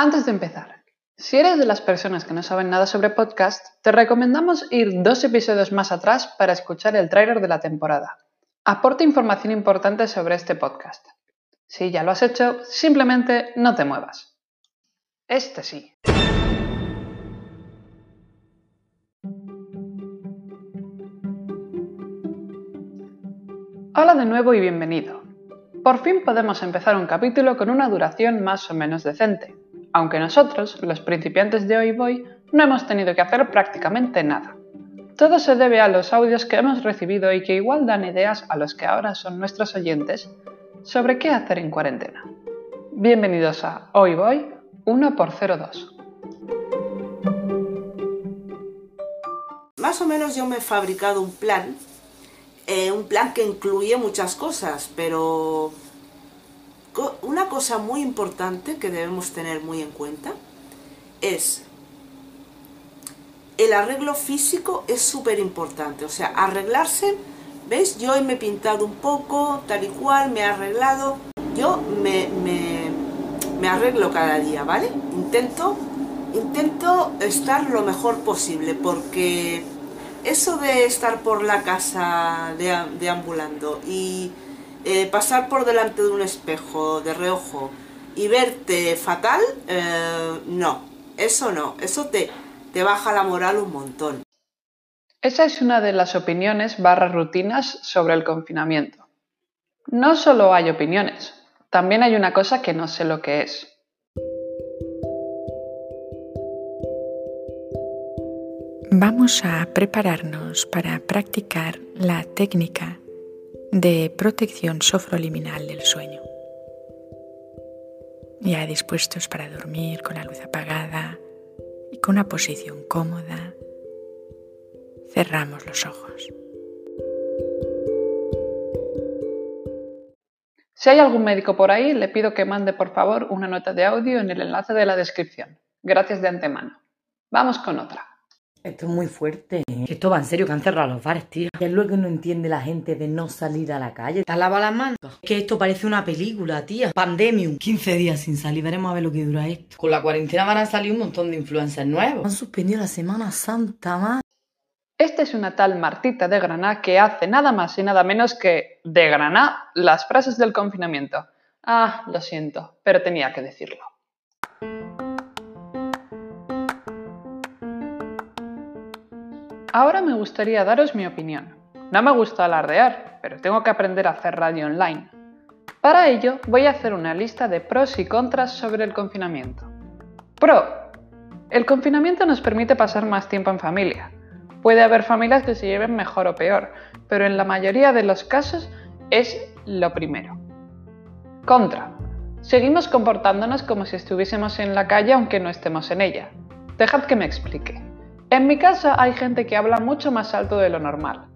Antes de empezar, si eres de las personas que no saben nada sobre podcast, te recomendamos ir dos episodios más atrás para escuchar el tráiler de la temporada. Aporta información importante sobre este podcast. Si ya lo has hecho, simplemente no te muevas. Este sí. Hola de nuevo y bienvenido. Por fin podemos empezar un capítulo con una duración más o menos decente, aunque nosotros, los principiantes de hoy voy, no hemos tenido que hacer prácticamente nada. Todo se debe a los audios que hemos recibido y que igual dan ideas a los que ahora son nuestros oyentes sobre qué hacer en cuarentena. Bienvenidos a Hoy Voy 1x02. Más o menos yo me he fabricado un plan eh, un plan que incluye muchas cosas, pero una cosa muy importante que debemos tener muy en cuenta es el arreglo físico es súper importante, o sea, arreglarse, ¿ves? Yo hoy me he pintado un poco, tal y cual, me he arreglado, yo me, me, me arreglo cada día, ¿vale? Intento, intento estar lo mejor posible, porque eso de estar por la casa deambulando y eh, pasar por delante de un espejo de reojo y verte fatal, eh, no, eso no, eso te, te baja la moral un montón. Esa es una de las opiniones barra rutinas sobre el confinamiento. No solo hay opiniones, también hay una cosa que no sé lo que es. Vamos a prepararnos para practicar la técnica de protección sofroliminal del sueño. Ya dispuestos para dormir con la luz apagada y con una posición cómoda, cerramos los ojos. Si hay algún médico por ahí, le pido que mande por favor una nota de audio en el enlace de la descripción. Gracias de antemano. Vamos con otra. Esto es muy fuerte. Que esto va en serio, que han cerrado los bares, tío. ¿Qué es lo que no entiende la gente de no salir a la calle? ¿Te lavado las manos? Que esto parece una película, tía. Pandemium. 15 días sin salir, veremos a ver lo que dura esto. Con la cuarentena van a salir un montón de influencers nuevos. Han suspendido la Semana Santa, más. Esta es una tal Martita de Granada que hace nada más y nada menos que de Granada las frases del confinamiento. Ah, lo siento, pero tenía que decirlo. Ahora me gustaría daros mi opinión. No me gusta alardear, pero tengo que aprender a hacer radio online. Para ello voy a hacer una lista de pros y contras sobre el confinamiento. Pro. El confinamiento nos permite pasar más tiempo en familia. Puede haber familias que se lleven mejor o peor, pero en la mayoría de los casos es lo primero. Contra. Seguimos comportándonos como si estuviésemos en la calle aunque no estemos en ella. Dejad que me explique. En mi casa hay gente que habla mucho más alto de lo normal.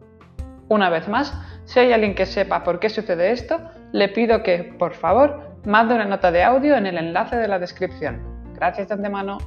Una vez más, si hay alguien que sepa por qué sucede esto, le pido que, por favor, mande una nota de audio en el enlace de la descripción. Gracias de antemano.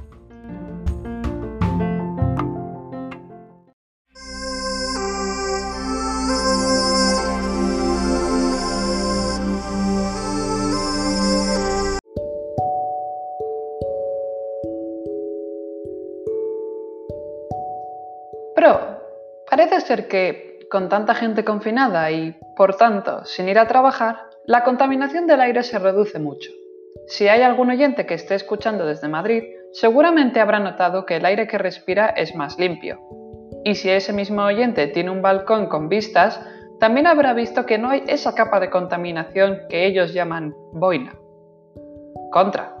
Parece ser que, con tanta gente confinada y, por tanto, sin ir a trabajar, la contaminación del aire se reduce mucho. Si hay algún oyente que esté escuchando desde Madrid, seguramente habrá notado que el aire que respira es más limpio. Y si ese mismo oyente tiene un balcón con vistas, también habrá visto que no hay esa capa de contaminación que ellos llaman boina. Contra.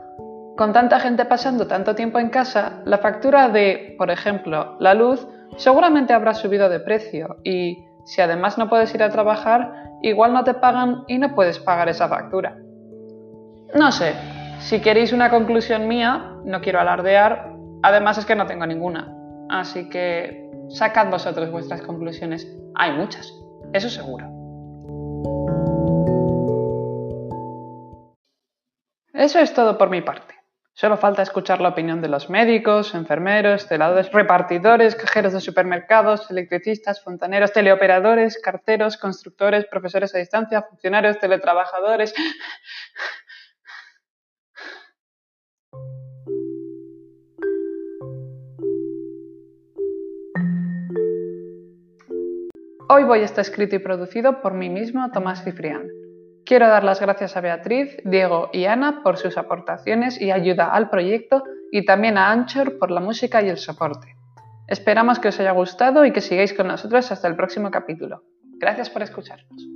Con tanta gente pasando tanto tiempo en casa, la factura de, por ejemplo, la luz seguramente habrá subido de precio y si además no puedes ir a trabajar, igual no te pagan y no puedes pagar esa factura. No sé, si queréis una conclusión mía, no quiero alardear, además es que no tengo ninguna. Así que sacad vosotros vuestras conclusiones. Hay muchas, eso seguro. Eso es todo por mi parte. Solo falta escuchar la opinión de los médicos, enfermeros, celadores, repartidores, cajeros de supermercados, electricistas, fontaneros, teleoperadores, carteros, constructores, profesores a distancia, funcionarios, teletrabajadores. Hoy Voy a estar escrito y producido por mí mismo, Tomás Cifrián. Quiero dar las gracias a Beatriz, Diego y Ana por sus aportaciones y ayuda al proyecto y también a Anchor por la música y el soporte. Esperamos que os haya gustado y que sigáis con nosotros hasta el próximo capítulo. Gracias por escucharnos.